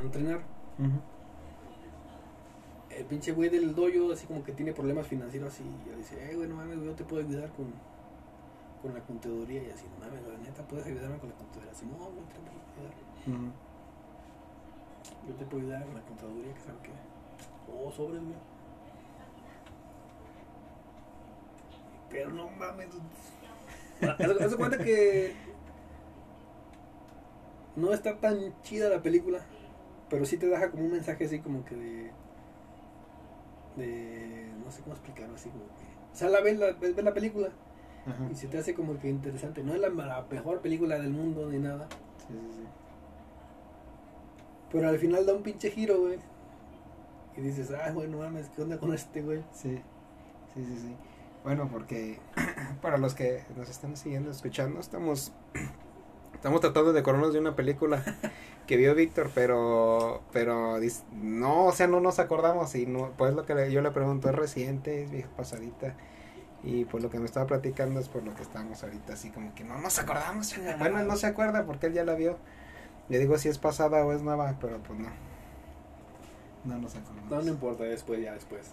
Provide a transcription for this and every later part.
a entrenar. El pinche güey del dojo, así como que tiene problemas financieros, así. Y le dice, eh, güey, no mames, yo te puedo ayudar con, con la contaduría. Y así, no mames, la neta, puedes ayudarme con la contaduría. Así, no, güey, te puedo ayudar. Yo te puedo ayudar con la contaduría, que sabe qué. Oh, sobres, güey. Pero no mames. Haz cuenta que no está tan chida la película, pero sí te deja como un mensaje así como que de de no sé cómo explicarlo así como que o sea, la ves la, ves la película Ajá. y se te hace como que interesante. No es la, la mejor película del mundo ni nada, Sí, sí, sí. pero al final da un pinche giro, güey. Y dices, ah, güey, no mames, ¿qué onda con este, güey? Sí, sí, sí, sí. Bueno, porque para los que nos están siguiendo, escuchando, estamos estamos tratando de acordarnos de una película que vio Víctor, pero pero no, o sea, no nos acordamos y no, pues lo que le- yo le pregunto es reciente, es vieja pasadita. Y pues lo que me estaba platicando es por lo que estamos ahorita, así como que no nos acordamos. Bueno, él no se acuerda porque él ya la vio. Le digo si es pasada o es nueva, pero pues no. No nos acordamos. No, no importa, después, ya después.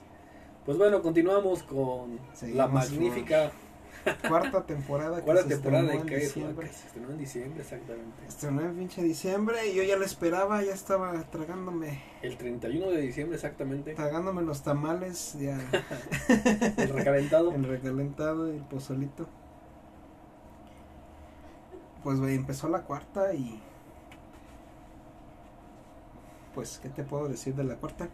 Pues bueno, continuamos con Seguimos la magnífica Cuarta temporada. que cuarta se temporada de estrenó en que diciembre. que se estrenó en diciembre, exactamente. Estrenó en pinche diciembre y yo ya lo esperaba, ya estaba tragándome, El 31 de diciembre, exactamente. tragándome los tamales, ya El recalentado. el recalentado y el pozolito. Pues güey, empezó la cuarta y pues qué te puedo decir de la cuarta.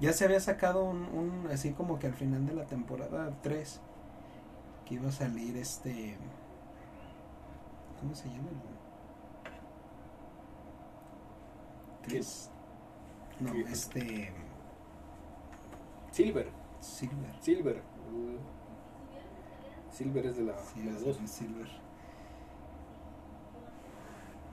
Ya se había sacado un, un así como que al final de la temporada 3 que iba a salir este ¿cómo se llama? Tres. No, ¿Qué? este Silver. Silver. Silver. Silver es de la, Sí, de la es dos. de Silver.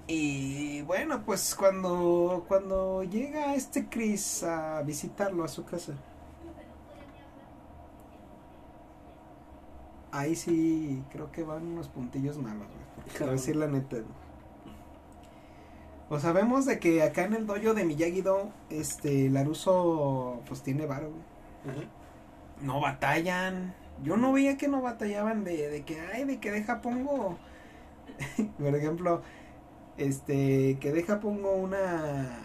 Y bueno, pues cuando cuando llega este Chris a visitarlo a su casa. Ahí sí creo que van unos puntillos malos, güey. a decir la neta. O sabemos de que acá en el dojo de Miyagi-Do, este, Laruso, pues tiene varo, güey no batallan. Yo no veía que no batallaban de, de que, ay, de que deja pongo, por ejemplo, este, que deja pongo una,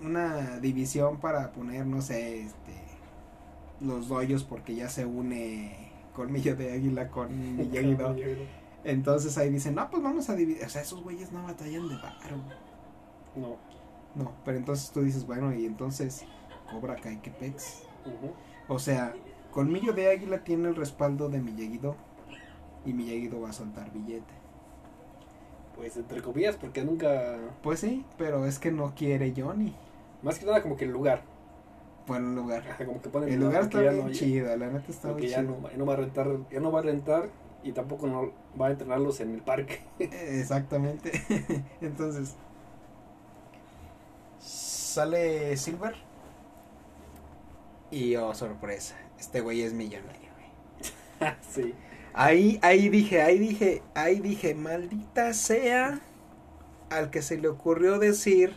una división para poner, no sé, este, los doyos porque ya se une Colmillo de Águila con Miyagi-Do. Entonces ahí dicen, no, pues vamos a dividir, o sea, esos güeyes no batallan de varo. No. No, pero entonces tú dices, bueno, y entonces Cobra Kai, que pex. O sea, Colmillo de Águila tiene el respaldo de Miyagi-Do y Miyagi-Do va a soltar billete. Pues entre comillas, porque nunca. Pues sí, pero es que no quiere Johnny. Más que nada, como que el lugar. Buen lugar. Ajá, Como que ponen El lugar está bien no- chido, la neta está muy ya chido. no, ya no va a rentar, ya no va a rentar y tampoco no va a entrenarlos en el parque. Exactamente. Entonces, sale Silver. Y oh, sorpresa, este güey es millonario, güey. sí. Ahí, ahí dije, ahí dije, ahí dije, maldita sea al que se le ocurrió decir,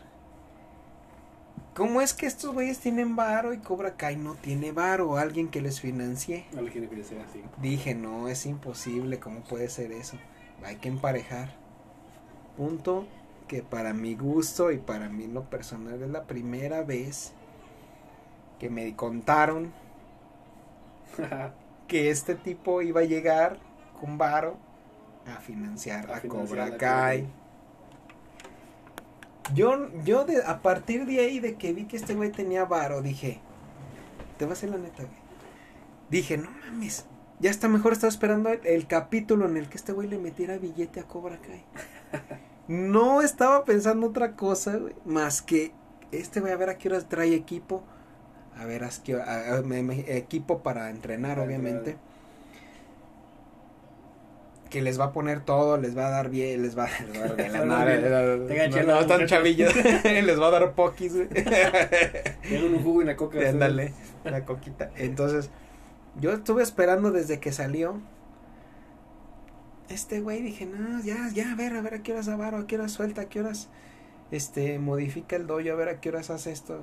¿cómo es que estos güeyes tienen varo y Cobra Kai no tiene varo? Alguien que les financie. Quiere que sea así. Dije, no, es imposible, ¿cómo puede ser eso? Hay que emparejar. Punto que para mi gusto y para mí lo personal es la primera vez que me contaron que este tipo iba a llegar con varo a financiar A a, financiar Cobra Kai. Yo, yo de, a partir de ahí, de que vi que este güey tenía varo, dije, te voy a hacer la neta, güey. Dije, no mames, ya está mejor estaba esperando el, el capítulo en el que este güey le metiera billete a Cobra Kai. No estaba pensando otra cosa, güey, más que este güey a ver a qué horas trae equipo. A ver, a hora- equipo para entrenar, obviamente. Que les va a poner todo, les va a dar bien, les va, les va a dar bien la madre, no, están chavillos, les va a dar. Tienen un jugo y una coca. Ándale, la coquita. Entonces, yo estuve esperando desde que salió. Este güey dije, no, ya, ya, a ver, a ver, a qué horas Avaro, a qué horas suelta, a qué horas. este, modifica el dojo a ver a qué horas hace esto.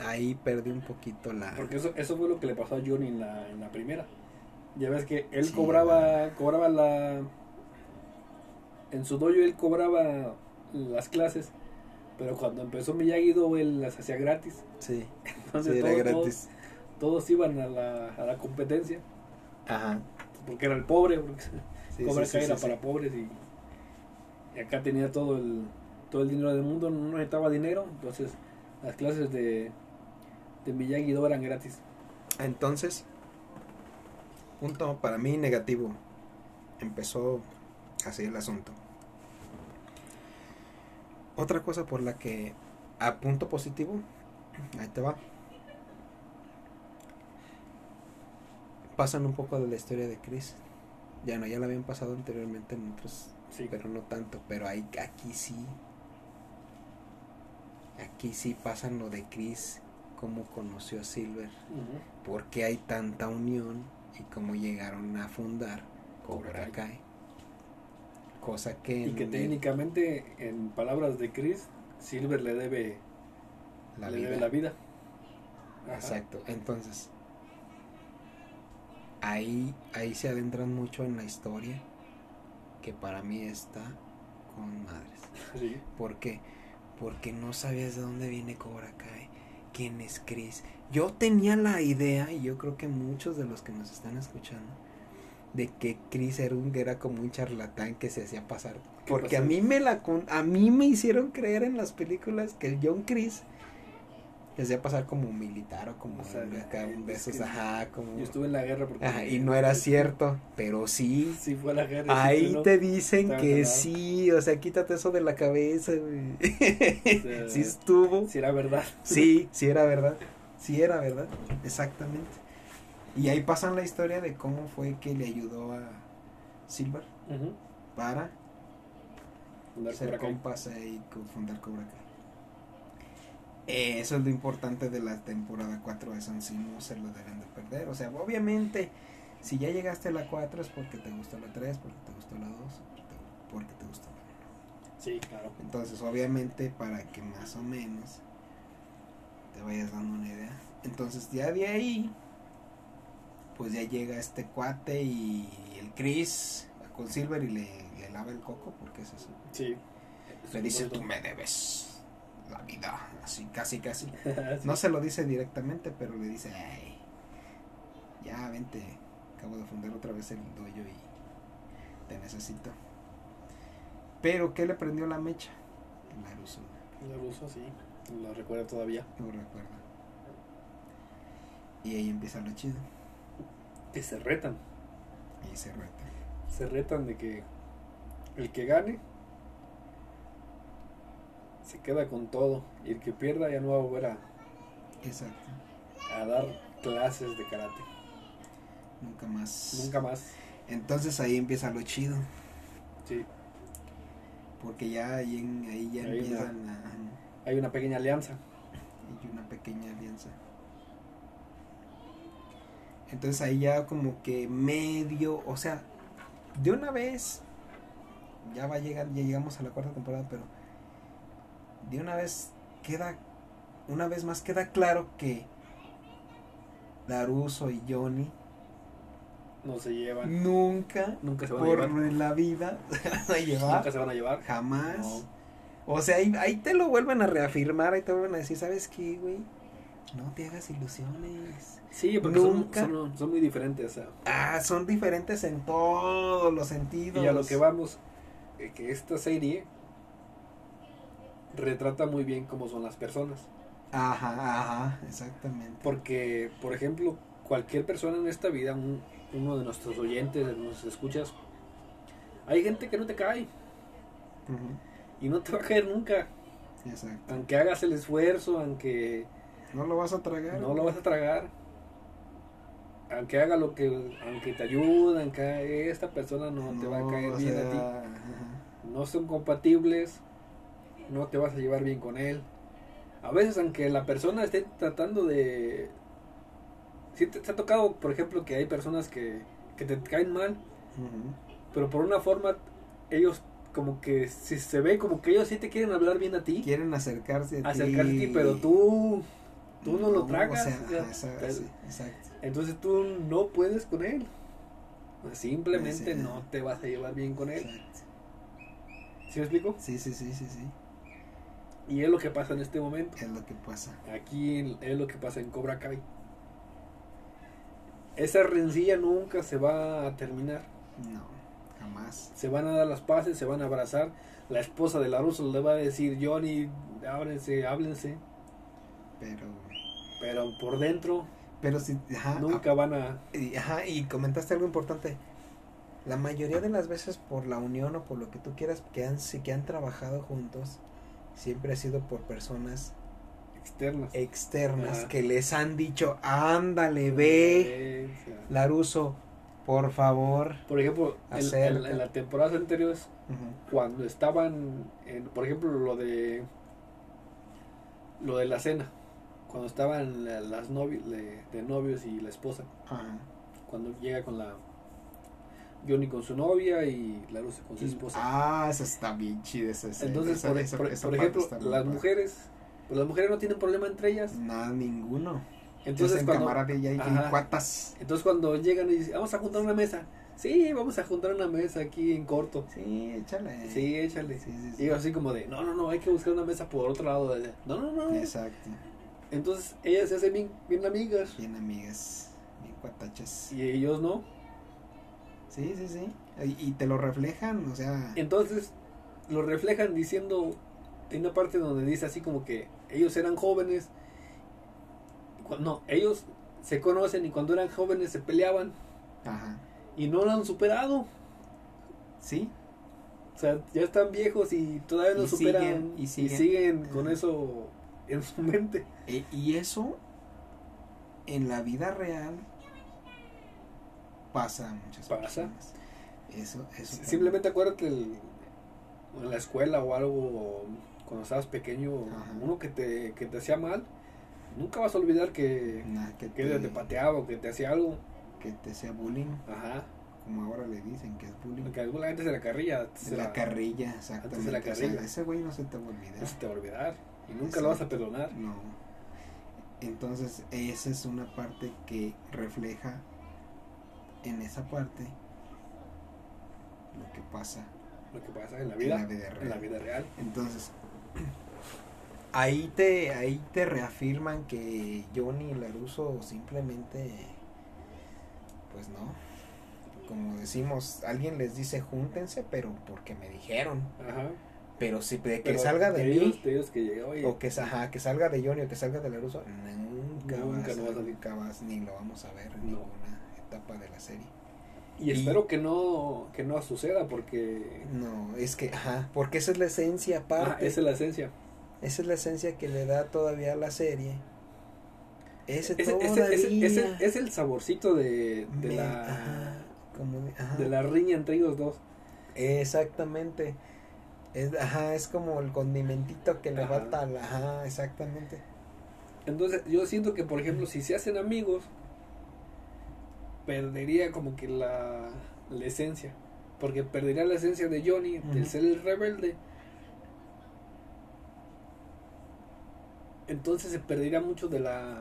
Ahí perdí un poquito la... Porque eso, eso fue lo que le pasó a Johnny en la, en la primera. Ya ves que él Sí, cobraba, cobraba la... En su dojo él cobraba las clases, pero cuando empezó Miyagi-Do él las hacía gratis. Sí, Entonces sí, era todos, gratis. todos, todos iban a la, a la competencia, Ajá. porque era el pobre, porque Sí, Cobra era para pobres y, y acá tenía todo el, todo el dinero del mundo, no necesitaba dinero, entonces las clases de, de Miyagi-Do eran gratis. Entonces, punto para mí negativo. Empezó así el asunto. Otra cosa por la que a punto positivo, ahí te va. Pasan un poco de la historia de Chris. Ya no, ya la habían pasado anteriormente en otros, Sí, pero no tanto. Pero ahí, aquí sí. Aquí sí pasan lo de Chris, cómo conoció a Silver Ujú. por qué hay tanta unión y cómo llegaron a fundar Cobra Kai. Cosa que, Y que en técnicamente, en palabras de Chris, Silver le debe la le vida. debe la vida. Ajá. Exacto. Entonces, ahí, ahí se adentran mucho en la historia que para mí está con madres. Sí. ¿Por qué? Porque no sabías de dónde viene Cobra Kai, quién es Chris. Yo tenía la idea, y yo creo que muchos de los que nos están escuchando, de que Chris era, un, era como un charlatán que se hacía pasar. Porque a mí me la a mí me hicieron creer en las películas que el John Chris se hacía pasar como militar o como O sea, acá, un de es esos, que ajá, como Yo estuve en la guerra porque... ajá, y no era cierto, pero sí Sí fue a la guerra. Ahí ¿no? te dicen que sí, o sea, quítate eso de la cabeza, güey. sea, sí estuvo. Sí era verdad. Sí, sí era verdad. Sí era verdad, exactamente. Y ahí pasan la historia de cómo fue que le ayudó a Silver para Fundar ser compas y fundar Cobra Kai. Eh, Eso es lo importante de la temporada 4 de San no se lo deben de perder. O sea, obviamente, si ya llegaste a la 4 es porque te gustó la 3, porque te gustó la 2, porque te gustó la 1. Sí, claro. Entonces, obviamente, para que más o menos te vayas dando una idea. Entonces, ya de ahí, pues ya llega este cuate y el Chris con Silver y le, le lava el coco, porque es eso. Sí. Le dice, tú me debes la vida, así, casi, casi. No se lo dice directamente, pero le dice, ay, ya vente, acabo de fundar otra vez el dojo y te necesito. Pero, ¿qué le prendió la mecha? El Aruso, Lo ruso, sí. Lo recuerdo todavía. no recuerdo. Y ahí empieza lo chido. Que se retan. Y se reta. Se retan de que el que gane se queda con todo. Y el que pierda ya no va a volver a, Exacto. a dar clases de karate. Nunca más. Nunca más. Entonces ahí empieza lo chido. Sí. Porque ya ahí, en- ahí ya una- empiezan a... Hay una pequeña alianza. y una pequeña alianza. Entonces ahí ya como que medio, o sea, de una vez, ya va a llegar, ya llegamos a la cuarta temporada, pero de una vez queda, una vez más queda claro que Daruso y Johnny No se llevan. nunca Nunca se van a por llevar. la vida se van a llevar, Nunca se van a llevar. jamás. No. O sea, ahí, ahí te lo vuelven a reafirmar, ahí te vuelven a decir, ¿sabes qué, güey? No te hagas ilusiones. Sí, porque son, Nunca. son, son muy diferentes. Ah, son diferentes en todos los sentidos. y a lo que vamos, eh, que esta serie retrata muy bien cómo son las personas. Ajá, ajá, exactamente. Porque, por ejemplo, cualquier persona en esta vida, un- uno de nuestros oyentes, de nuestros escuchas, hay gente que no te cae Ujú, y no te va a caer nunca. Exacto. Aunque hagas el esfuerzo, aunque No lo vas a tragar. no lo vas a tragar. Aunque haga lo que, aunque te ayude, aunque esta persona no, te va a caer bien sea, a ti. ajá. no son compatibles, no te vas a llevar bien con él. A veces, aunque la persona esté tratando de... Si te, te ha tocado, por ejemplo, que hay personas que, que te caen mal, pero por una forma ellos como que si se ve como que ellos sí te quieren hablar bien a ti, Quieren acercarse a acercarte a ti. ti, pero tú, tú no, lo tragas. O sea, o sea, ajá, esa- pero- sí, exacto. entonces tú no puedes con él. Simplemente Sí. no te vas a llevar bien con él. exacto. ¿Sí me explico? Sí, sí, sí, sí, sí. Y es lo que pasa en este momento. Es lo que pasa. Aquí es lo que pasa en Cobra Kai. Esa rencilla nunca se va a terminar. No, jamás. Se van a dar las paces, se van a abrazar. La esposa de Laruso le va a decir, Johnny, ábrense, háblense. Pero, Pero por dentro pero ajá. nunca van a... y, ajá, y comentaste algo importante. La mayoría de las veces por la unión o por lo que tú quieras que han, que han trabajado juntos, siempre ha sido por personas externas. externas Ajá. que les han dicho, ándale, ve, Laruso, por favor. Por ejemplo, en, en- en la temporada anteriores, cuando estaban, en, por ejemplo, lo de lo de la cena, cuando estaban la- las novios de, de novios y la esposa, Ajá. cuando llega con la Johnny con su novia y Laruso con su esposa. Ah, esa está bien chida esa. Entonces, Esa- por, esa- por- esa por parte ejemplo, las mujeres, pues las mujeres no tienen problema entre ellas. Nada, ninguno. Entonces Entonces, en cuando, ya hay Ajá. cuatas. entonces cuando llegan y dicen, vamos a juntar una mesa. Sí, vamos a juntar una mesa aquí en corto. Sí, échale. Sí, échale. Sí, sí, Y yo así como de, no, no, no, hay que buscar una mesa por otro lado. de- No, no, no. Exacto. Entonces ellas se hacen bien, bien amigas Bien amigas, bien cuatachas. y ellos no. Sí, sí, sí. Y, y te lo reflejan, o sea. Entonces lo reflejan diciendo, en una parte donde dice así como que ellos eran jóvenes. No, ellos se conocen y cuando eran jóvenes se peleaban Ajá. y no lo han superado. Sí, O sea, ya están viejos y todavía no Y superan siguen, y y siguen. con eso en su mente. E- y eso en la vida real pasa a muchas Pasa. personas. Eso, eso. Simplemente acuérdate el- en la escuela o algo, cuando estabas pequeño, Ajá. uno que te, que te hacía mal, nunca vas a olvidar que, Nah, que, que te, te pateaba o que te hacía algo. que te sea bullying, Ajá. como ahora le dicen que es bullying. Porque alguna gente se la carrilla. antes De se la la- carrilla, exactamente. antes de la O sea, carrilla. ese güey no se te va a olvidar. No se te va a olvidar. Y nunca lo vas a perdonar. No. Entonces, esa es una parte que refleja en esa parte lo que pasa Lo que pasa en la en vida. la vida real. En la vida real. Entonces, ahí te, ahí te reafirman que Johnny y Laruso simplemente, pues no. Como decimos, alguien les dice júntense, pero porque me dijeron. Ajá. Pero si de que Pero salga de, mí, ellos, de ellos que llega, oye, o que, ajá, que salga de Johnny o que salga de Laruso, nunca, Nunca vas, no va a nunca vas, ni lo vamos a ver en No. ninguna etapa de la serie. y espero que no, que no suceda porque No, es que, ajá, porque esa es la esencia aparte. esa es la esencia. Esa es la esencia que le da todavía a la serie. Ese, Ese, ese- todavía. ese- ese- es el saborcito de, de me- la ajá, como de, ajá. de la riña entre ellos dos. Exactamente. Es, ajá, es como el condimentito que le falta a la- Ajá, exactamente. Entonces, yo siento que, por ejemplo, si se hacen amigos, perdería como que la, la esencia. Porque perdería la esencia de Johnny, del ser el rebelde. Entonces se perdería mucho de la,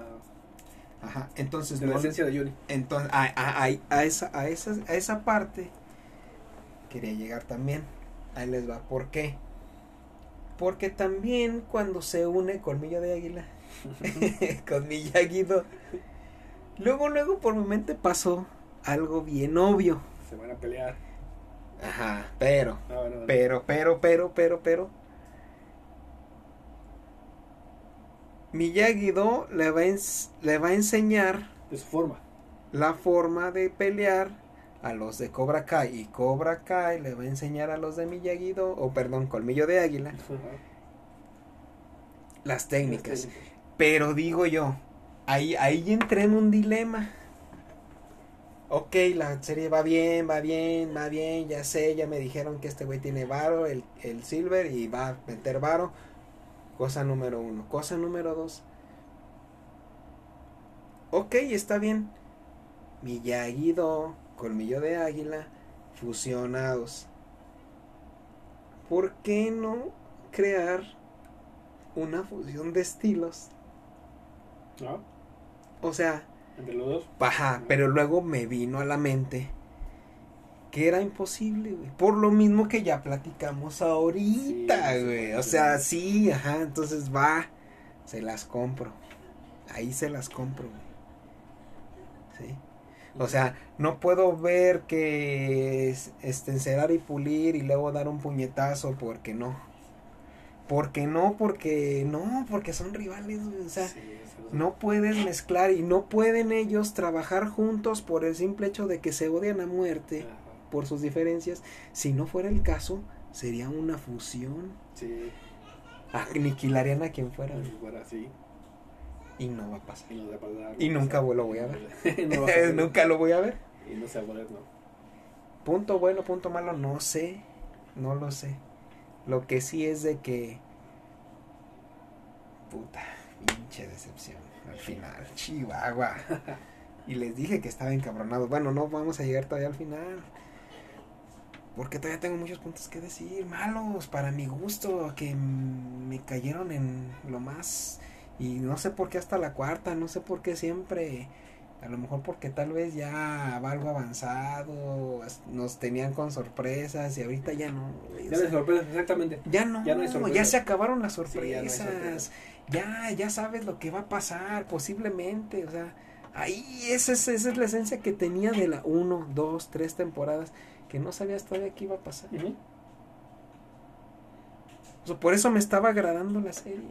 Ajá, entonces de la no- esencia de Johnny. Entonces, a, a- a- a esa, a, esa, a esa parte quería llegar también. Ahí les va. ¿Por qué? Porque también cuando se une Colmillo de Águila con Miyagi-Do, luego, luego por mi mente pasó algo bien obvio. se van a pelear. Ajá, pero, Ah, bueno, bueno. pero, pero, pero, pero, pero. Miyagi-Do le va, le va a enseñar de su forma. la forma de pelear a los de Cobra Kai y Cobra Kai le va a enseñar a los de Miyagi-Do o perdón, Colmillo de Águila Ajá. las técnicas. Las técnicas. Pero digo yo, ahí ahí entré en un dilema. Ok, la serie va bien, va bien, va bien, ya sé, ya me dijeron que este güey tiene varo, el, el silver, y va a meter varo. Cosa número uno. Cosa número dos. Ok, está bien. Miyagi-Do, colmillo de águila, fusionados. ¿por qué no crear una fusión de estilos? ¿No? O sea, Entre los dos. Ajá, pero luego me vino a la mente que era imposible, güey. Por lo mismo que ya platicamos ahorita, Sí, güey. O sea, sí, ajá, entonces va, se las compro. Ahí se las compro, güey. Sí. O sea, no puedo ver que es- este, encerar y pulir y luego dar un puñetazo porque no. Porque no, porque no, porque son rivales, güey. O sea, Sí, eso es- no puedes mezclar y no pueden ellos trabajar juntos por el simple hecho de que se odian a muerte. Por sus diferencias. Si no fuera el caso, sería una fusión. Sí, Aniquilarían a quien fuera. si fuera así. Y no va a pasar. Y no va a pasar. Y no nunca lo voy a ver. no a. Nunca lo voy a ver. Y no se va a poder, no. Punto bueno, punto malo, no sé. No lo sé. Lo que sí es de que... Puta, pinche decepción. Al final, Chihuahua. Y les dije que estaba encabronado. Bueno, no vamos a llegar todavía al final. Porque todavía tengo muchos puntos que decir. Malos, para mi gusto. Que me cayeron en lo más... Y no sé por qué hasta la cuarta. No sé por qué siempre... A lo mejor porque tal vez ya va algo avanzado, nos tenían con sorpresas y ahorita ya no. Ya sea, me sorprende, exactamente. ya no, ya no hay ya, sorpresas. se acabaron las Sí, ya no hay sorpresas. sorpresas. ya, ya sabes lo que va a pasar, posiblemente, o sea, ahí esa es, esa es la esencia que tenía de la 1, 2, 3 temporadas, que no sabías todavía qué iba a pasar. O sea, por eso me estaba agradando la serie.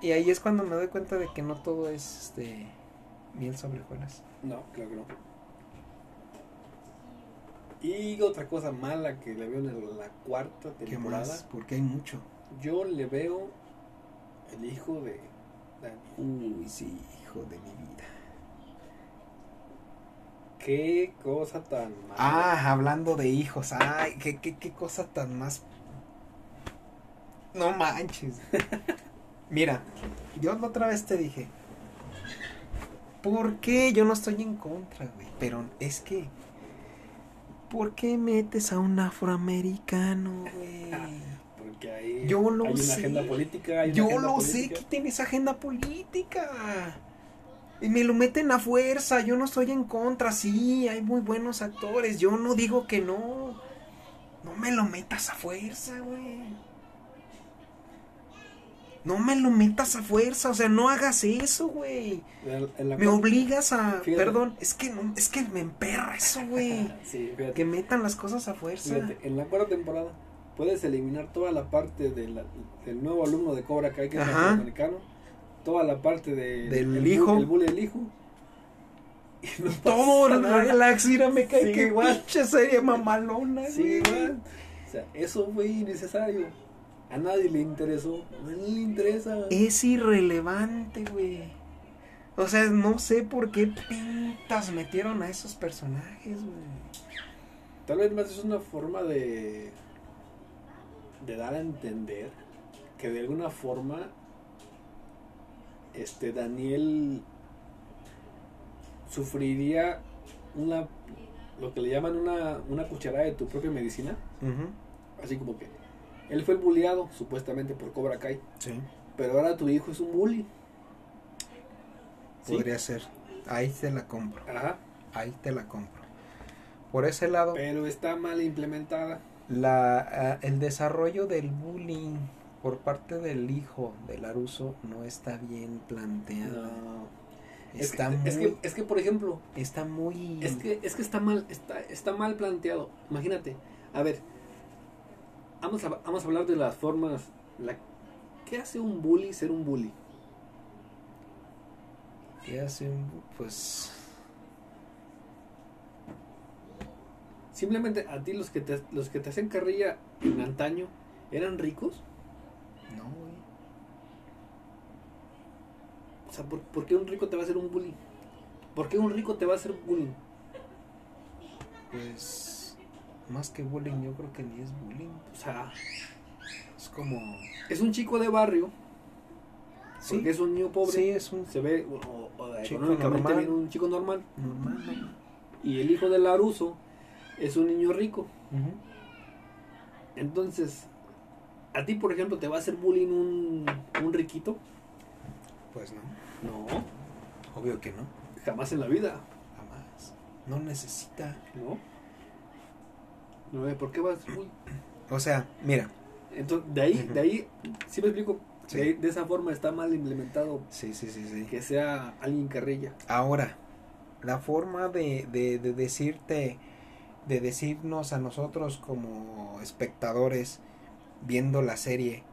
Y ahí es cuando me doy cuenta de que no todo es este miel sobre hojuelas. No, claro que no. Y otra cosa mala que le veo en la cuarta ¿Qué temporada, más? Porque hay mucho. yo le veo el hijo de Dani. Uy, sí, hijo de mi vida. Qué cosa tan mala. Ah, hablando de hijos, ay, qué, qué, qué cosa tan más... No manches. Mira, yo la otra vez te dije, ¿por qué yo no estoy en contra, güey? Pero es que, ¿por qué metes a un afroamericano, güey? Porque ahí Yo lo hay una sé. agenda política. hay una Yo agenda lo sé política. que tienes agenda política. Y me lo meten a fuerza. Yo no estoy en contra. Sí, hay muy buenos actores. Yo no digo que no. No me lo metas a fuerza, güey. No me lo metas a fuerza. O sea, no hagas eso, güey. Me obligas a. Fíjate. Perdón, es que no, es que me emperra eso, güey. Sí. Que metan las cosas a fuerza. Fíjate, en la cuarta temporada puedes eliminar toda la parte de la- del nuevo alumno de Cobra Kai que es Ajá. Toda la parte de, Del el hijo. el bully del hijo. Y no Todo relax, mira, me cae que igual. pinche serie mamalona, Sí, güey. igual. O sea, eso fue innecesario. A nadie le interesó. A nadie le interesa. Es irrelevante, güey. O sea, no sé por qué pintas metieron a esos personajes, güey. Tal vez más es una forma de de dar a entender que de alguna forma este Daniel sufriría una lo que le llaman una, una cucharada de tu propia medicina, así como que él fue el bulleado supuestamente por Cobra Kai, Sí. pero ahora tu hijo es un bully. ¿Sí? Podría ser. Ahí te la compro. Ajá, Ahí te la compro. Por ese lado, pero está mal implementada. la, ah, el desarrollo del bullying por parte del hijo de Laruso no está bien planteado. No. Es Está que, muy, es que es que por ejemplo, está muy. Es que, es que está mal, está, está mal planteado. Imagínate, a ver, vamos a, vamos a hablar de las formas. La, ¿Qué hace un bully ser un bully? ¿Qué hace un- pues Simplemente a ti los que te, los que te hacen carrilla en antaño eran ricos. No, güey. O sea, ¿por, por qué un rico te va a hacer un bully? ¿Por qué un rico te va a hacer bullying? Pues más que bullying, yo creo que ni es bullying. O sea, Es como es un chico de barrio, sí, porque es un niño pobre, sí es un se ve o, o Chico económicamente normal. bien un chico normal. normal. Y el hijo de Laruso es un niño rico. Entonces, a ti, por ejemplo, te va a hacer bullying un, un riquito. Pues no, No, obvio que no, jamás en la vida. jamás. No necesita. No. No, ¿por qué vas bullying? O sea, mira, Entonces, de ahí, de ahí, si me explico, Sí. de, ahí- de esa forma está mal implementado sí, sí, sí, sí. que sea alguien carrilla. Ahora, la forma de, de, de decirte, de decirnos a nosotros como espectadores viendo la serie,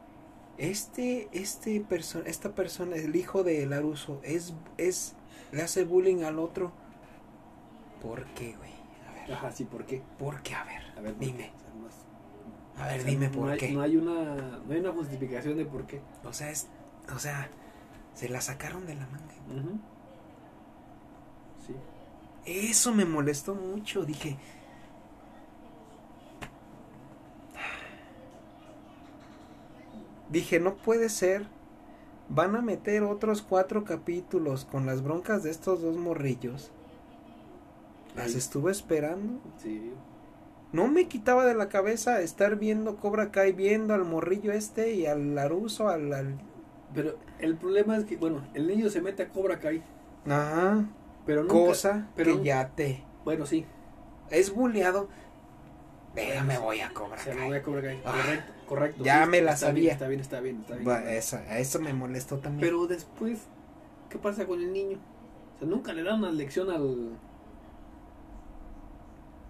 este, este persona, esta persona, el hijo de Laruso, es, es, le hace bullying al otro. ¿Por qué, güey? A ver, Ajá, sí, ¿por qué? ¿por qué? A ver, A ver, dime. A ver, o sea, dime no por hay- qué. No hay, una, no hay una justificación de por qué. O sea, es, o sea, se la sacaron de la manga. Sí. Eso me molestó mucho. Dije. Dije, no puede ser. Van a meter otros cuatro capítulos con las broncas de estos dos morrillos. Las estuve esperando. Sí. No me quitaba de la cabeza estar viendo Cobra Kai, viendo al morrillo este y al Laruso, al... al... Pero el problema es que, bueno, el niño se mete a Cobra Kai, Ajá, pero nunca... cosa pero que nunca- ya te... Bueno, sí. Es bulleado. Bueno, me voy a Cobra Se me Kai. voy a Cobra Kai. Ah, correcto, correcto. ya sí, me la está sabía. Bien, está bien, está bien, está bien. Va, eso, eso me molestó también. Pero después, ¿qué pasa con el niño? O sea, nunca le dan una lección al,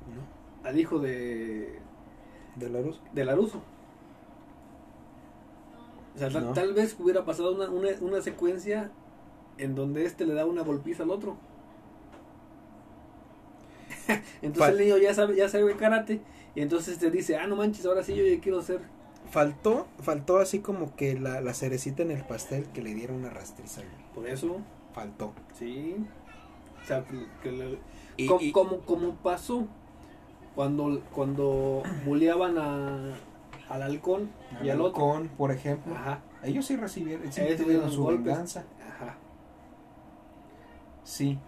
¿No? al hijo de, ¿De Laruso? de Laruso. O sea, tal, tal vez hubiera pasado una, una, una secuencia en donde este le da una golpiza al otro. entonces Fal- el niño ya sabe, ya sabe karate y entonces te dice, ah, no manches, ahora sí yo ya quiero ser. Faltó, faltó así como que la, la cerecita en el pastel que le diera una rastriza. Por eso, Faltó. sí. O sea, que, Y, Co- y- como, como pasó cuando, cuando bulleaban a, al halcón y al otro. Halcón, por ejemplo. Ajá, Ellos sí recibieron, sí tuvieron su golpes. venganza. ajá. Sí.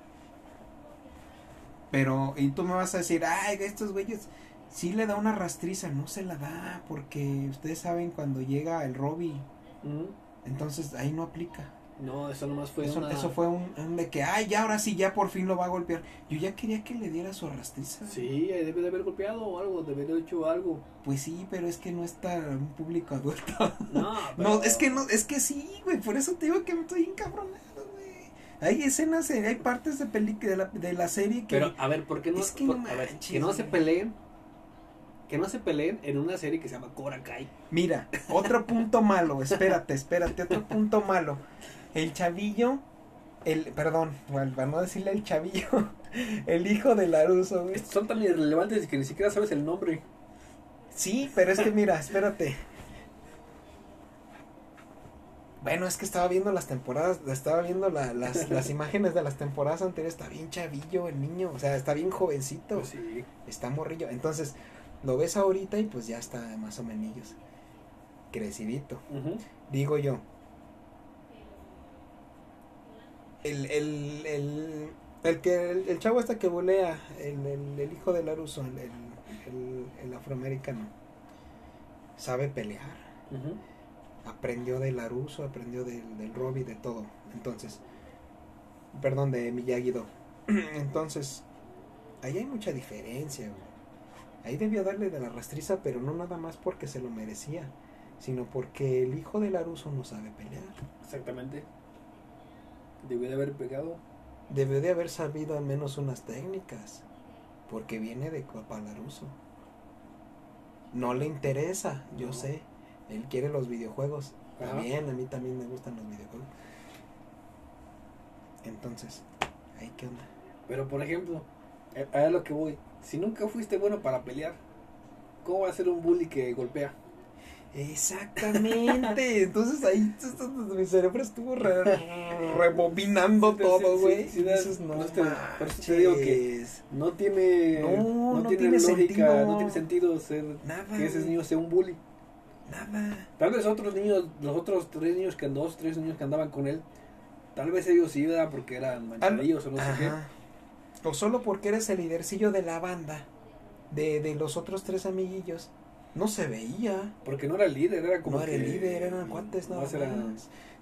Pero, y tú me vas a decir, ay, estos güeyes, sí le da una rastriza. No se la da, porque ustedes saben cuando llega el Robbie, Ujú. entonces ahí no aplica. No, eso nomás fue eso, una... eso fue un, un de que, ay, ya ahora sí, ya por fin lo va a golpear. Yo ya quería que le diera su rastriza. Sí, debe de haber golpeado o algo, debe de haber hecho algo. Pues sí, pero es que no está un público adulto. No, es que no, es que sí, güey, por eso te digo que estoy encabronado. Hay escenas, eh, hay partes de peli de la, de la serie que Pero, a ver, ¿por qué no, Es que por- no a ver, manches, que no se peleen? Que no se peleen en una serie que se llama Cobra Kai. Mira, otro punto malo, espérate, espérate, otro punto malo. El chavillo, el, perdón, bueno, para no decirle el chavillo, el hijo de Laruso, güey. Son tan irrelevantes que ni siquiera sabes el nombre. Sí, pero es que mira, espérate. Bueno, es que estaba viendo las temporadas, estaba viendo la- las, las imágenes de las temporadas anteriores, está bien chavillo el niño, o sea, está bien jovencito, Pues sí. está morrillo. Entonces, lo ves ahorita y pues ya está más o menos crecidito. Digo yo. El, el, el, el que el, el chavo este que volea, el, el, el hijo de Laruso, el, el, el- el afroamericano, sabe pelear. Ujú. Aprendió de Laruso, aprendió del, del Robbie, de todo. Entonces, perdón, de Miyagi-Do. Entonces, ahí hay mucha diferencia, güey. Ahí debió darle de la rastriza, pero no nada más porque se lo merecía, sino porque el hijo de Laruso no sabe pelear. Exactamente. Debió de haber pegado. Debió de haber sabido al menos unas técnicas, porque viene de Copa Laruso. No le interesa, yo No. sé. Él quiere los videojuegos. Ajá. También, a mí también me gustan los videojuegos. Entonces, ¿ahí qué onda? Pero por ejemplo, a lo que voy. Si nunca fuiste bueno para pelear, ¿cómo va a ser un bully que golpea? Exactamente. Entonces ahí mi cerebro estuvo re- rebobinando Sí, todo, sí, güey. sí, sí, das- dices, no por eso te- por eso te digo que- manches". No tiene. No, no tiene, tiene lógica, sentido. no tiene sentido ser Nada. que ese niño sea un bully. Nada. Tal vez otros niños, los otros tres niños que dos, tres niños que andaban con él, tal vez ellos sí, ¿verdad? porque eran manchadillos o no sé qué. O solo porque eres el lidercillo de la banda. de, de los otros tres amiguillos no se veía. Porque no era el líder, era como no era que- el líder, eran cuates nada más.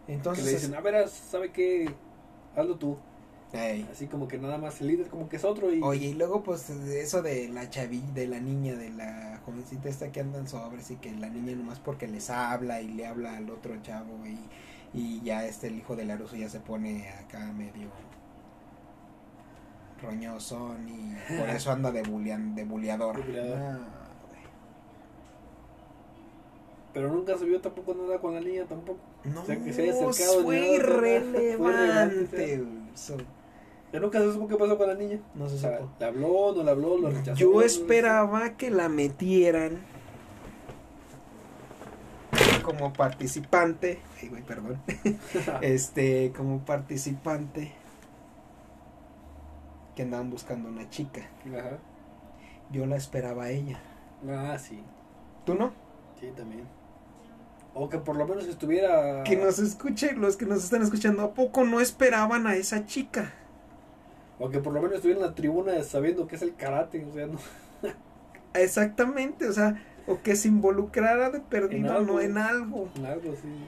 que Entonces, le dicen, a ver, ¿sabe qué? Hazlo tú. Ey. Así como que nada más el líder como que es otro y... Oye, y luego pues eso de la chavilla, de la niña, de la jovencita esta que andan sobres y que la niña nomás porque les habla y le habla al otro chavo y, y ya este el hijo del Aruso ya se pone acá medio roñosón y por eso anda de, bulean, de buleador. De buleador. Ah. Pero nunca se vio tampoco nada con la niña tampoco. no, O sea, que se haya acercado fue irrelevante. Ya nunca se supo qué pasó con la niña. no se supo. ¿le habló, no le habló, lo rechazó? Yo esperaba que la metieran como participante. Ay, güey, perdón. Este, como participante que andaban buscando una chica. Ajá. Yo la esperaba a ella. Ah, sí. ¿Tú no? Sí, también. O que por lo menos estuviera... Que nos escuchen, los que nos están escuchando, ¿a poco no esperaban a esa chica? O que por lo menos estuviera en la tribuna sabiendo que es el karate. O sea, no... Exactamente, o sea, o que se involucrara de perdido En algo. no en algo. Algo así.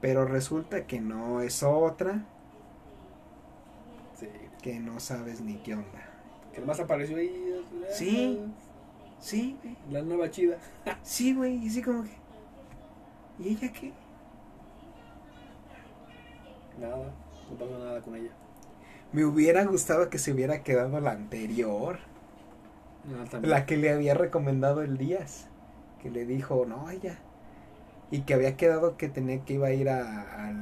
Pero resulta que no es otra, Sí. que no sabes ni qué onda. Que además apareció ahí. Sí. Sí. La nueva chida. Sí, güey, y sí como que... ¿Y ella qué? Nada. No pasó nada con ella. Me hubiera gustado que se hubiera quedado la anterior, también. la que le había recomendado el Díaz, que le dijo, no, ella. Y que había quedado que tenía que iba a ir a,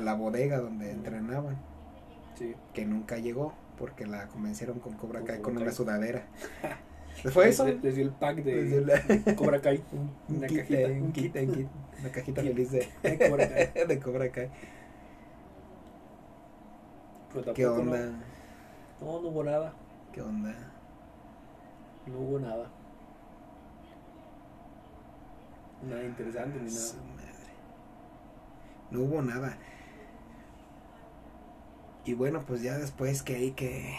la bodega donde entrenaban, Sí. que nunca llegó, porque la convencieron con Cobra Kai con una sudadera. ¿Fue eso? Les, dio el pack de la- Cobra Kai. un Una cajita. eh, un kit, un kit, una cajita feliz de, De Cobra Kai. de Cobra Kai. Pero ¿Qué onda? No, no, no hubo nada. ¿Qué onda? No hubo nada. Nada interesante ni Su nada. madre. No hubo nada. Y bueno, pues ya después que ahí que,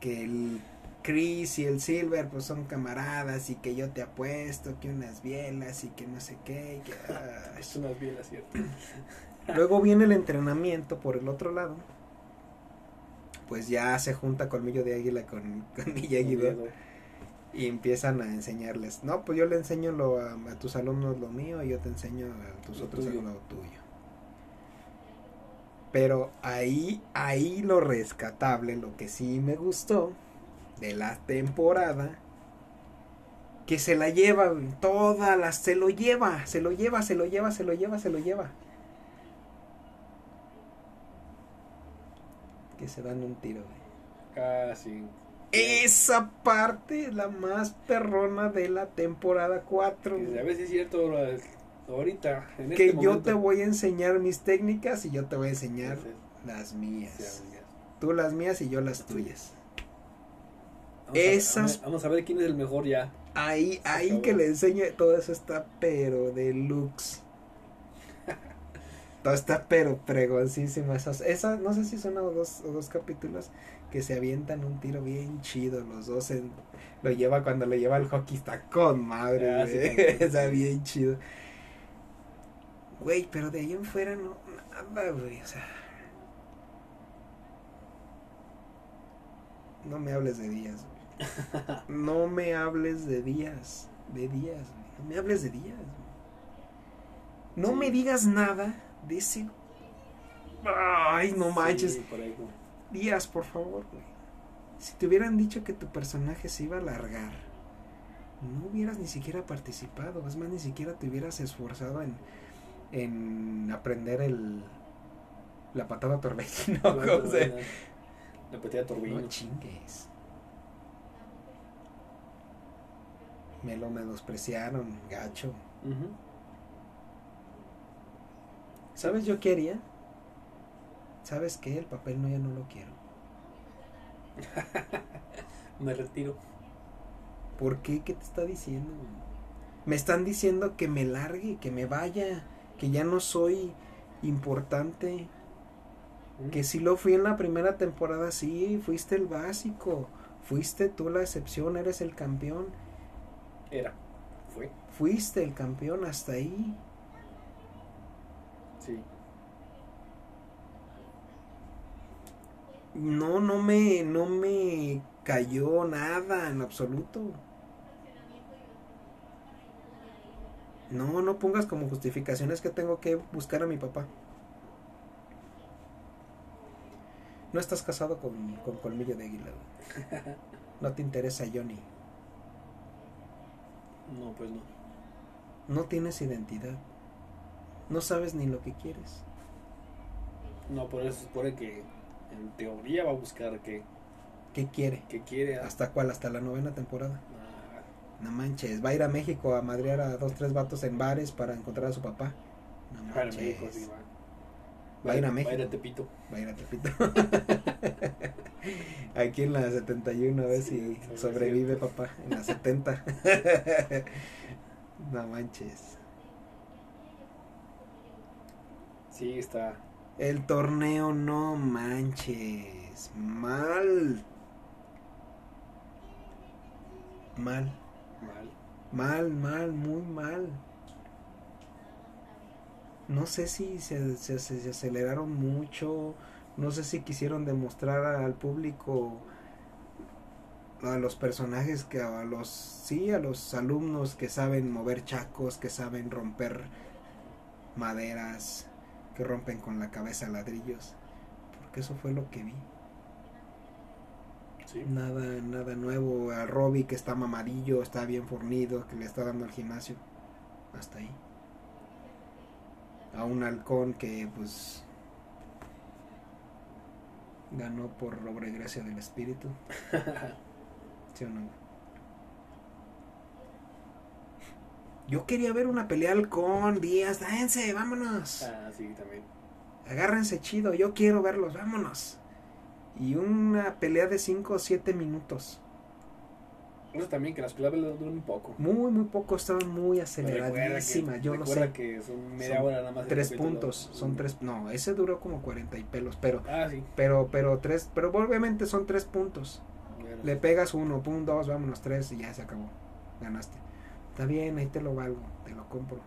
que el Chris y el Silver pues son camaradas y que yo te apuesto que unas bielas y que no sé qué. y que, Es unas bielas, ¿cierto? Luego viene el entrenamiento por el otro lado. Pues ya se junta Colmillo de Águila con, con y empiezan a enseñarles. No, pues yo le enseño lo a, a tus alumnos lo mío y yo te enseño a tus Lo otros alumnos lo tuyo. Pero ahí, ahí lo rescatable, lo que sí me gustó de la temporada, que se la lleva, güey, toda la, se lo lleva, se lo lleva, se lo lleva, se lo lleva, se lo lleva. Que se dan un tiro, güey. Ah, sí. Esa parte es la más perrona de la temporada 4. Que a veces es cierto, ahorita, en Que este yo momento. te voy a enseñar mis técnicas y yo te voy a enseñar las mías. Tú las mías y yo las tuyas. Vamos a ver- Esas- Vamos a ver quién es el mejor ya. Ahí, ahí que le enseñe todo eso está pero deluxe. Todo está pero pregoncísimo. Esas, esa, no sé si son o dos, o dos capítulos que se avientan un tiro bien chido. Los dos en- lo lleva cuando lo lleva el hockey. Está con madre, Ah, sí, Está bien chido. Güey, pero de ahí en fuera no, nada, güey. O sea. No me hables de días, güey. No me hables de días. De días, güey. No me hables de días, güey. No Sí. me digas nada ese. Ay, no manches. Sí, por ahí, Díaz, por favor, güey. Si te hubieran dicho que tu personaje se iba a alargar, no hubieras ni siquiera participado. Es más, ni siquiera te hubieras esforzado en, en aprender el la patada torbellino. No, ¿cómo no. La patea de Torbellino. No chingues. Me lo menospreciaron, gacho. Ujú. ¿Sabes yo qué haría? ¿Sabes qué? El papel no, ya no lo quiero. Me retiro. ¿Por qué? ¿Qué te está diciendo? Me están diciendo que me largue, que me vaya, que ya no soy importante. Que si lo fui en la primera temporada, sí, fuiste el básico. Fuiste tú la excepción, eres el campeón. Era. Fue. Fuiste el campeón hasta ahí. Sí. No, no me, no me cayó nada en absoluto. No, no pongas como justificaciones que tengo que buscar a mi papá. No estás casado con, con colmillo de águila. No te interesa Johnny. No, pues no. No tienes identidad. No sabes ni lo que quieres. No, por eso se supone que en teoría va a buscar que, ¿Qué quiere? que quiere. ¿Hasta cuál? ¿Hasta la novena temporada? a- No manches. Va a ir a México a madrear a dos, tres vatos en bares para encontrar a su papá. No Para manches. México, sí, va. Va a ir a Va a México. ir a Tepito. Va a ir a Tepito. Aquí en la 71 a ver si Sí, sobrevive papá. En la 70. no manches. Sí, está. El torneo no manches. Mal. Mal. Mal. Mal, mal, muy mal. No sé si se, se- se- se aceleraron mucho. No sé si quisieron demostrar al público, a los personajes que a los, sí, a los alumnos que saben mover chacos, que saben romper maderas, que rompen con la cabeza ladrillos. Porque eso fue lo que vi. Sí. Nada, nada nuevo. A Robbie que está mamadillo, está bien fornido, que le está dando al gimnasio. Hasta ahí. A un halcón que pues ganó por obra y gracia del espíritu. ¿Sí o no? Yo quería ver una pelea halcón, Díaz, dáense, vámonos. ah, sí, también. Agárrense chido, yo quiero verlos, vámonos. Y una pelea de 5 o 7 minutos. También, que las peleas duran un poco. Muy, muy poco, estaban muy aceleradísimas, que, yo lo sé. que son media Son hora nada más. Tres puntos, son tres, no, ese duró como 40 y pelos, pero, Ah, sí. pero, pero tres, pero obviamente son tres puntos. Bueno, Le pegas uno, pum, dos, vámonos, tres y ya se acabó, ganaste. Está bien, ahí te lo valgo, te lo compro.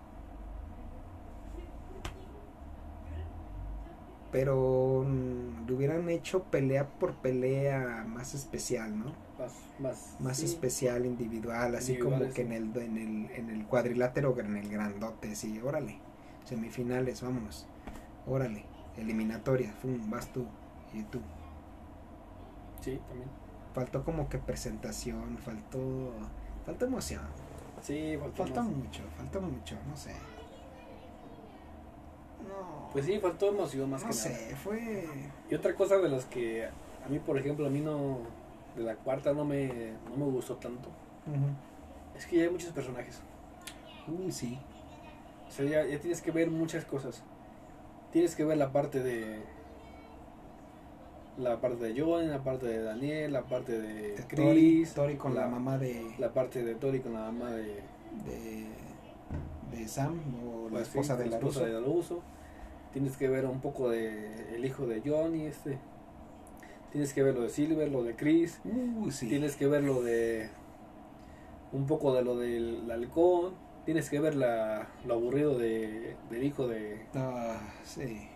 Pero mm, le hubieran hecho pelea por pelea más especial, ¿no? más, más, más sí. especial, individual, así Individual, como que en el, en el en el cuadrilátero, en el grandote, sí, órale, semifinales, vámonos, órale, eliminatoria, fum, vas tú y tú. Sí, también. Faltó como que presentación, faltó, faltó emoción, Sí, más. mucho, faltó mucho, no sé. No, Pues sí, faltó emoción más no que nada. sé, fue, Y otra cosa de las que a mí, por ejemplo, a mí no, de la cuarta no me, no me gustó tanto, es que ya hay muchos personajes. uy, sí, O sea, ya, ya tienes que ver muchas cosas. Tienes que ver la parte de... La parte de John, la parte de Daniel, la parte de Chris, Tori con la, mamá de, la parte de Tori con la mamá de... de, de Sam o la pues, sí, esposa de la esposa de Laruso. Tienes que ver un poco de el hijo de Johnny, este. Tienes que ver lo de Silver, lo de Chris. Sí. Tienes que ver lo de un poco de lo del halcón. Tienes que ver la, lo aburrido de, del hijo de... Ah, sí.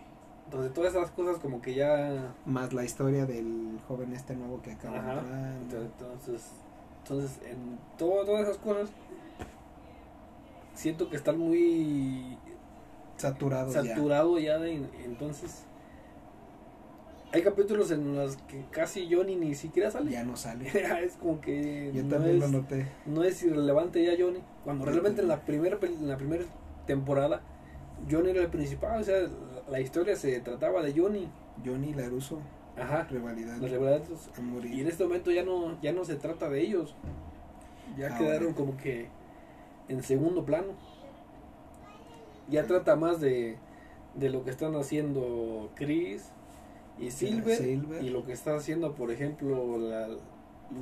Entonces todas esas cosas como que ya... Más la historia del joven este nuevo que acaba Ajá. entrando. Entonces, entonces en todo- todas esas cosas siento que están muy Saturados saturado ya, de, entonces hay capítulos en los que casi Johnny ni siquiera sale Ya no sale. es como que Yo no, también lo es, noté. no es irrelevante ya Johnny cuando realmente en la primera en la primera temporada Johnny era el principal o sea la, historia se trataba de Johnny Johnny Laruso, ajá rivalidad los a morir. y en este momento ya no ya no se trata de ellos ya Ahora. quedaron como que en segundo plano ya trata más de, de lo que están haciendo Chris y Silver, Silver. y lo que está haciendo por ejemplo la-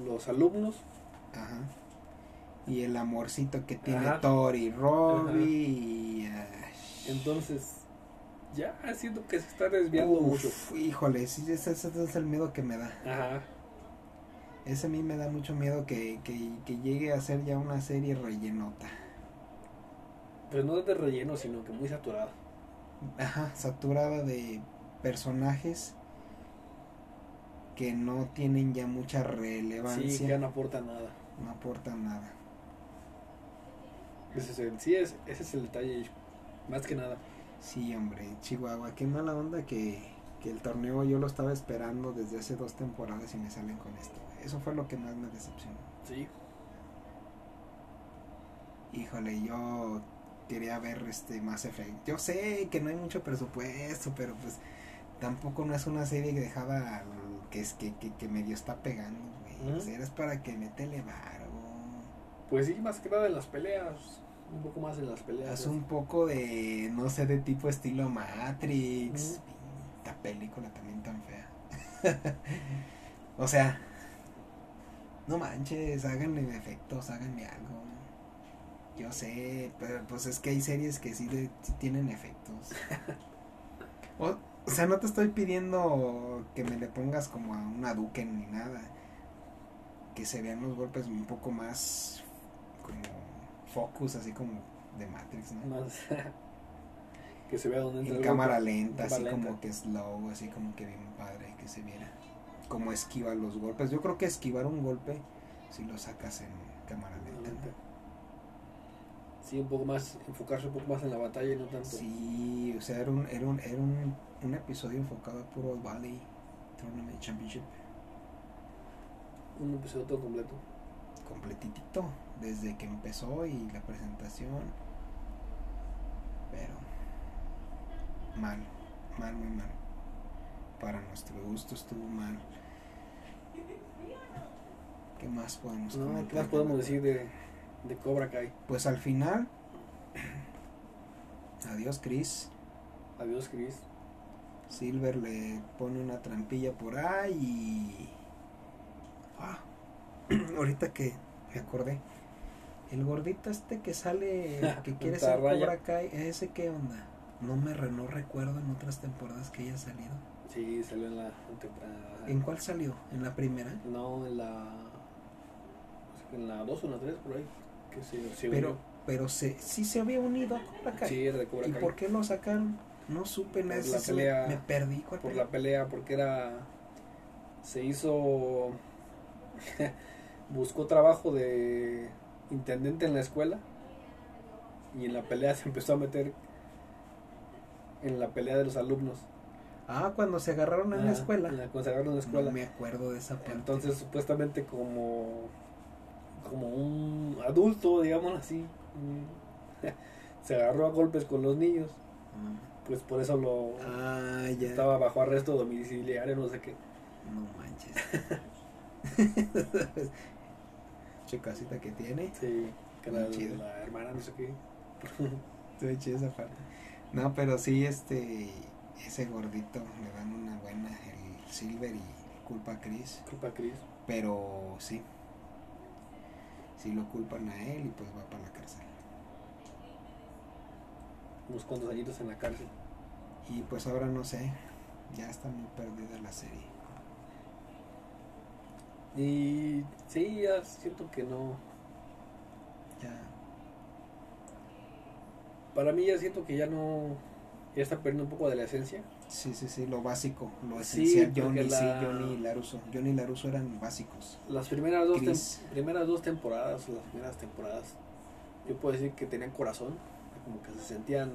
los alumnos Ajá. Y el amorcito que tiene Ajá. Tori, Robbie y... ah, entonces ya siento que se está desviando uf, mucho Híjole, sí, ese, ese es el miedo que me da. ajá Ese a mí me da mucho miedo que, que, que llegue a ser ya una serie rellenota. Pero no de relleno, sino que muy saturada. Ajá, saturada de personajes que no tienen ya mucha relevancia. Sí, que ya no aporta nada. no aportan nada. Ese es el, sí, es, ese es el detalle, más que nada. Sí, hombre, Chihuahua, qué mala onda que, que el torneo yo lo estaba esperando desde hace dos temporadas y me salen con esto. Eso fue lo que más me decepcionó. Sí. Híjole, yo quería ver este Mass Effect. Yo sé que no hay mucho presupuesto, pero pues tampoco no es una serie que dejaba que es que, que, que medio está pegando, güey. O sea, es para que me televaro. Pues sí, más que nada en las peleas. Un poco más en las peleas. Es un poco de, no sé, de tipo estilo Matrix. Esta película también tan fea. o sea, no manches, háganle efectos, háganme algo. Yo sé, pero pues es que hay series que sí, de- sí tienen efectos. o, o sea, no te estoy pidiendo que me le pongas como a una Duque ni nada. Que se vean los golpes un poco más como focus, así como de Matrix, ¿no? Más. que se vea dónde entra En cámara golpe. lenta, así como que slow, así como que bien padre que se viera. Como esquiva los golpes. Yo creo que esquivar un golpe si lo sacas en cámara lenta. Sí, un poco más, enfocarse un poco más en la batalla y no tanto. Sí, o sea, era un, era un, era un, un episodio enfocado a puro Valley Tournament Championship. Un episodio todo completo. Completitito, desde que empezó y la presentación. Pero mal, mal, muy mal. Para nuestro gusto estuvo mal. ¿Qué más podemos No? ¿Qué más podemos decir de, de Cobra Kai? Pues al final, adiós Chris. Adiós, Chris. Silver le pone una trampilla por ahí y... Ah, ahorita que me acordé. El gordito este que sale, que quiere ser. Cobra Kai, ¿ese qué onda? No me re- no recuerdo en otras temporadas que haya salido. Sí, salió en la temporada. ¿En cuál salió? ¿En la primera? No, en la. En la 2 o en la 3, por ahí. Que se, se Pero, unió. pero se, sí se había unido a Cobra Kai. Sí, era de Cobra ¿Y Kai. por qué lo sacaron? No supe Por nada. la pelea- Me perdí. ¿cuál Por pelea? la pelea, porque era. Se hizo. Buscó trabajo de intendente en la escuela. Y en la pelea se empezó a meter. En la pelea de los alumnos. Ah, cuando se agarraron en la escuela. En la, cuando se agarraron en la escuela. No me acuerdo de esa parte. Entonces, supuestamente como como un adulto, digamos así, se agarró a golpes con los niños, Ah. pues por eso lo Ah, ya. estaba bajo arresto domiciliario, no sé qué. No manches. casita que tiene. Sí, que la, chido. la hermana, no sé qué. Estuvo chida esa parte. No, pero sí, este. Ese gordito le dan una buena. El Silver y culpa a Chris. Culpa a Chris. Pero sí. Sí lo culpan a él y pues va para la cárcel. Unos cuantos añitos en la cárcel. Y pues ahora no sé. Ya está muy perdida la serie. Y sí, ya siento que no. Ya. Para mí ya siento que ya no. Ya está perdiendo un poco de la esencia. Sí, sí, sí, lo básico, lo esencial. Johnny, sí, la- Johnny y Laruso. Johnny y Laruso eran básicos. Las primeras dos, tem- primeras dos temporadas, las primeras temporadas, yo puedo decir que tenían corazón, como que se sentían,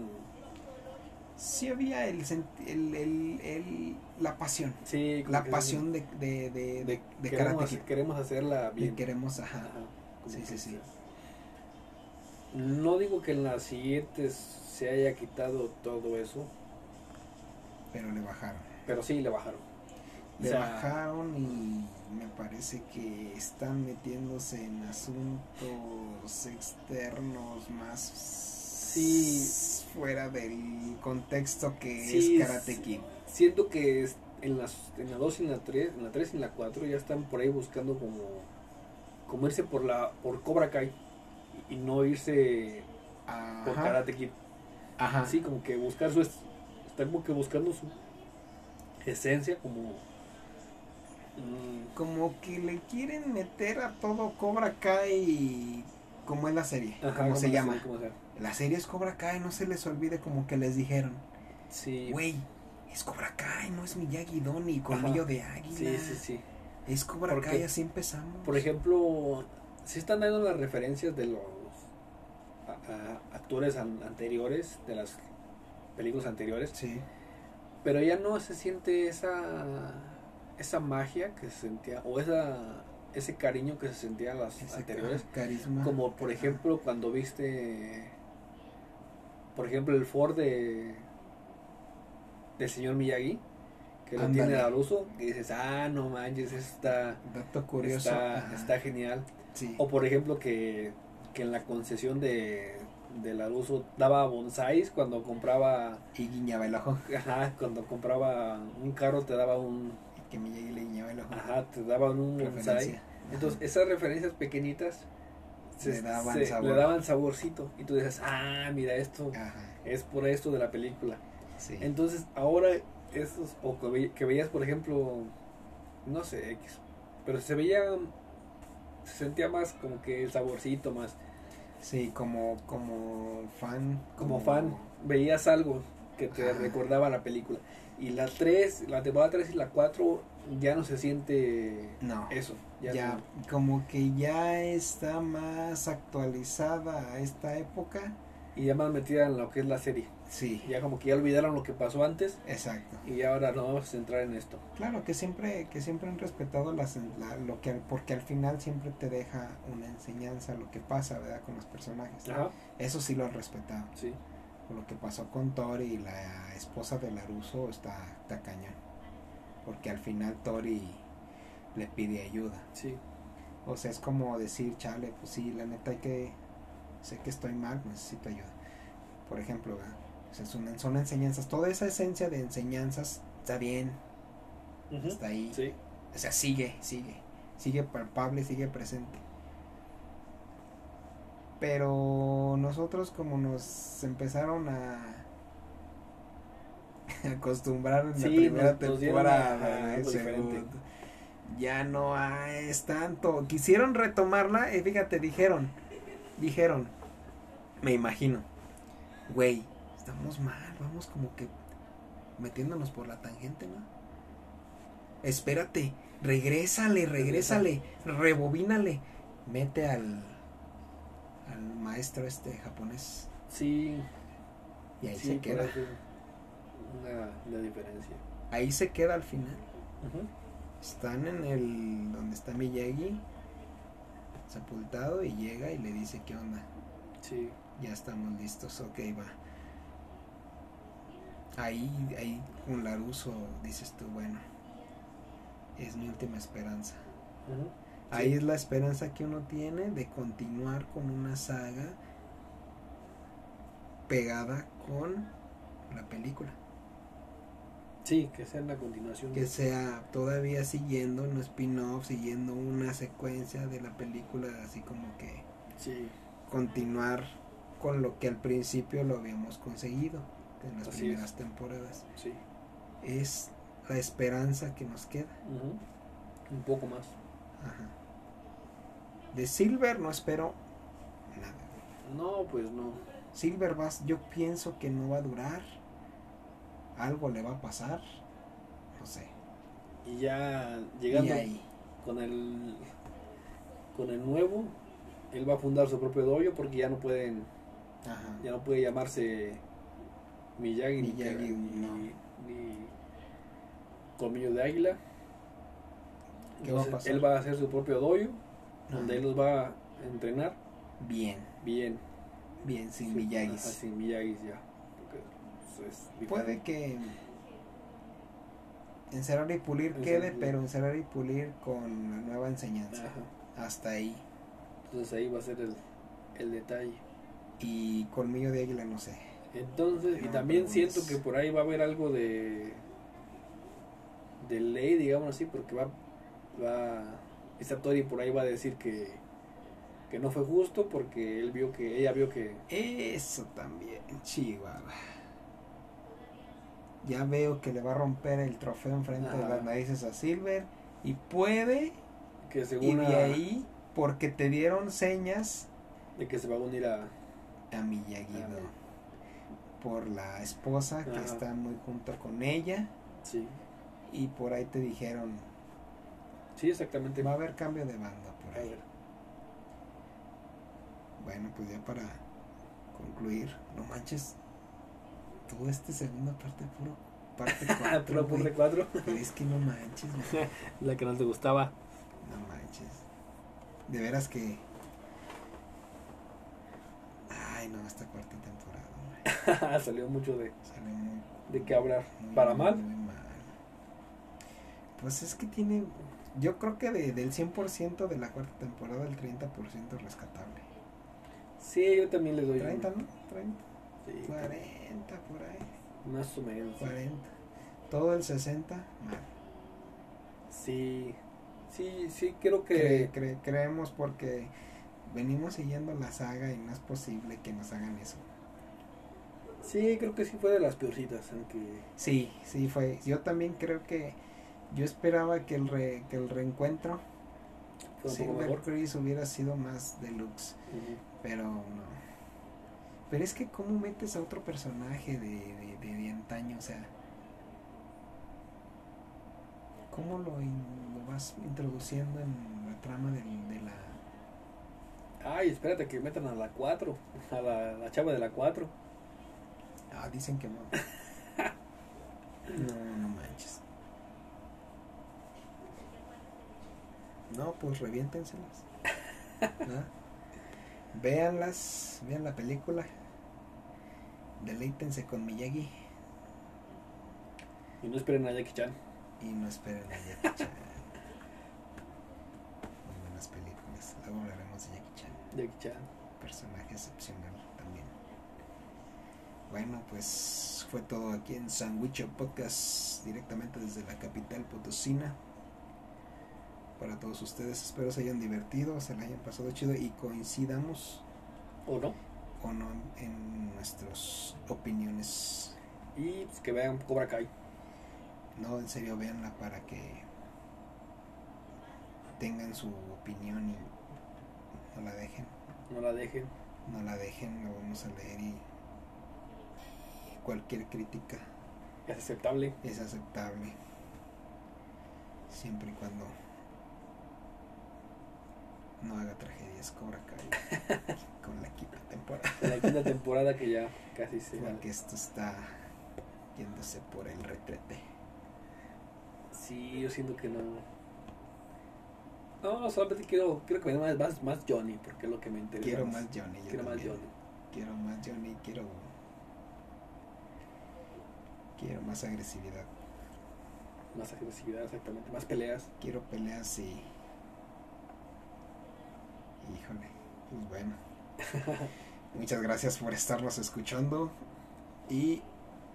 Sí había el, el, el, el- la pasión. sí, La pasión de, de, de, de, de queremos, Karate queremos hacerla Y bien. queremos, ajá. Sí, sí, sí. No digo que en las siguientes se haya quitado todo eso, Pero le bajaron. pero sí le bajaron. O Le sea, bajaron y me parece que están metiéndose en asuntos externos más Sí. fuera del contexto que Sí, es Karate. Kid. Siento que en las en la 2 y en la 3, en la 3 y en la 4 ya están por ahí buscando como como irse por la por Cobra Kai y no irse por Ajá. Karate Kid. Ajá. Sí, como que buscar su es- están como que buscando su esencia como Mm, como que le quieren meter a todo Cobra Kai como es la serie, ajá, como se llama. La serie es Cobra Kai, no se les olvide como que les dijeron, Sí. güey, es Cobra Kai, no es Miyagi Doni, colmillo de águila. Sí, sí, sí. Es Cobra Porque, Kai, así empezamos. Por ejemplo, sí están dando las referencias de los a- a- actores an- anteriores, de las películas anteriores, Sí, pero ya no se siente esa esa magia que se sentía o esa ese cariño que se sentía en las ese anteriores, ca- carisma. como por ejemplo cuando viste por ejemplo el Ford de del señor Miyagi que lo tiene al uso y dices, "Ah, no manches, está Dato curioso. está, está genial." sí. O por ejemplo que, que en la concesión de, de la uso daba bonsáis cuando compraba, Y guiñaba el ojo. ajá, cuando compraba un carro te daba un, Y que Miyagi le guiñaba el ojo. ajá, te daban un bonsai. Entonces esas referencias pequeñitas se- Le daban se- sabor. le daban saborcito y tú dices, ah, mira esto Ajá, es por esto de la película. sí. Entonces ahora esos, o que, ve- que veías por ejemplo, no sé, X, pero se veía, se sentía más como que el saborcito más. Sí, como, como fan. como fan veías algo que te Ajá. recordaba la película. Y la 3, la temporada 3 y la 4 ya no se siente No. eso. Ya, ya, no. como que ya está más actualizada a esta época. Y ya más metida en lo que es la serie. Sí, Ya como que ya olvidaron lo que pasó antes exacto. y ahora nos vamos a centrar en esto. Claro que siempre, que siempre han respetado las, la- lo que, porque al final siempre te deja una enseñanza lo que pasa, ¿verdad? Con los personajes. Ajá, Eso sí lo han respetado. sí. Lo que pasó con Tori y la esposa de Laruso está, está cañón. Porque al final Tori le pide ayuda. Sí, O sea, es como decir, chale, pues sí, la neta hay que, sé que estoy mal, necesito ayuda. Por ejemplo. O sea, son, son enseñanzas, toda esa esencia de enseñanzas está bien, está ahí. sí, O sea, sigue, sigue, sigue palpable, sigue presente. Pero nosotros como nos empezaron a acostumbrar en la primera nos- nos dieron temporada, a- a algo diferente. ya no es tanto. Quisieron retomarla y fíjate, dijeron, dijeron, me imagino, güey, estamos mal, vamos como que metiéndonos por la tangente, ¿no? Espérate, regrésale, regrésale, rebobínale, mete al al maestro este japonés sí. y ahí sí, se queda, Una, una diferencia. ahí se queda al final. Están en el donde está Miyagi sepultado y llega y le dice qué onda, Sí, ya estamos listos, ok va. Ahí, ahí con Laruso dices tú, bueno, es mi última esperanza. Ahí Sí. es la esperanza que uno tiene de continuar con una saga pegada con la película. Sí, que sea la continuación. Que sea todavía siguiendo un spin-off, siguiendo una secuencia de la película, así como que Sí, continuar con lo que al principio lo habíamos conseguido en las Así primeras es. temporadas. sí. Es la esperanza que nos queda. Un poco más. Ajá. De Silver no espero nada. No, pues no. Silver vas, yo pienso que no va a durar. Algo le va a pasar. No sé. Y ya Y llegando ahí. con el con el nuevo, él va a fundar su propio dojo porque ya no pueden, Ajá. ya no puede llamarse Miyagi, ni, Miyagi, ni, no. ni Colmillo de Águila. ¿Qué va a Entonces, pasar? Él va a hacer su propio dojo, donde él los va a entrenar Bien, bien. bien, sin Sí, Miyagis. ajá, sin Miyagis ya. Es Puede que encerrar y pulir Encerrar quede, pero encerrar y pulir con la nueva enseñanza. Ajá. Hasta ahí. Entonces ahí va a ser el, el detalle. Y colmillo de águila, no sé. Entonces, y también siento es- que por ahí va a haber algo de de ley, digamos así, porque va va esta Tori por ahí va a decir que que no fue justo porque él vio que ella vio que Eso también, Chihuahua. Ya veo que le va a romper el trofeo enfrente de las narices a Silver Y puede Que y de a- ahí porque te dieron señas de que se va a unir a... a Miyagi por la esposa que está muy junto con ella Sí. y por ahí te dijeron Sí, exactamente. va a haber cambio de banda por A ahí. ver. Bueno, pues ya para concluir, no manches, toda esta segunda parte puro parte cuatro, Puro güey. Purre 4. Pero es que no manches, güey. La que no te gustaba. no manches. De veras que Ay, no, esta cuarta temporada, hombre. Salió mucho de, Sale muy de qué hablar. muy, Para mal. muy mal. Pues es que tiene yo creo que de, del 100% de la cuarta temporada el 30% rescatable. Sí, yo también le doy. 30, un- ¿no? 30, Sí, 40 por ahí. más o menos. 40. Todo el 60, mal. Sí, sí, sí, creo Cre- que. cre- creemos porque venimos siguiendo la saga y no es posible que nos hagan eso. Sí, creo que sí fue de las peorcitas, aunque. Sí, sí fue. Yo también creo que yo esperaba que el re- que el reencuentro Silver. Chris hubiera sido más deluxe, pero no. Pero es que cómo metes a otro personaje de, de, de, de antaño, o sea, cómo lo, in- lo vas introduciendo en la trama del- de la Ay, espérate que metan a la 4. A la, la chava de la 4. Ah, dicen que no. No, no manches. No, pues reviéntenselas. ¿no? Véanlas, vean la película. Deleítense con Miyagi Y no esperen a Jackie Chan. y no esperen a Jackie Chan. Muy buenas películas. Luego hablaremos de Jackie Chan. Jackie Chan. personaje excepcional también. Bueno, pues fue todo aquí en Sandwich Podcast, directamente desde la capital potosina. Para todos ustedes, espero se hayan divertido, se la hayan pasado chido y coincidamos ¿O no? O no en nuestras opiniones. Y pues, que vean Cobra Kai. No, en serio, véanla para que tengan su opinión y no la dejen. No la dejen. no la dejen, la vamos a leer y cualquier crítica Es aceptable. es aceptable siempre y cuando no haga tragedias Cobra Kai con la quinta temporada La quinta temporada que ya casi se va. porque esto está yéndose por el retrete Sí, yo siento que no. No, solamente quiero, quiero que me den más, más, Johnny, porque es lo que me interesa. quiero más Johnny yo Quiero más. Johnny. quiero más Johnny quiero quiero más agresividad Más agresividad, exactamente. Más peleas. quiero peleas y híjole pues bueno. Muchas gracias por estarnos escuchando. Y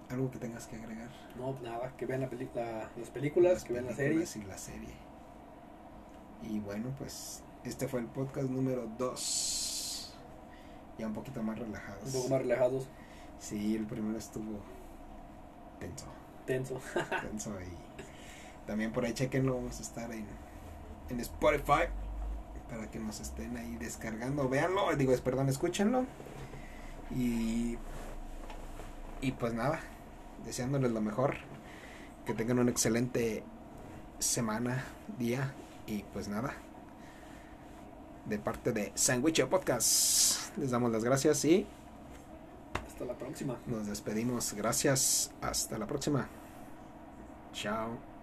algo que tengas que agregar. No, nada, que vean la película, las películas, Las que vean la películas serie. y la serie. Y bueno pues este fue el podcast número 2 ya un poquito más relajados. Un poco más relajados. sí el primero estuvo tenso. Tenso. tenso y también por ahí chequenlo vamos a estar en, en Spotify para que nos estén ahí descargando. Véanlo digo es perdón escúchenlo. Y y pues nada deseándoles lo mejor que tengan una excelente semana día y pues nada de parte de Sandwich Podcast les damos las gracias y Hasta la próxima. nos despedimos. Gracias hasta la próxima. Chao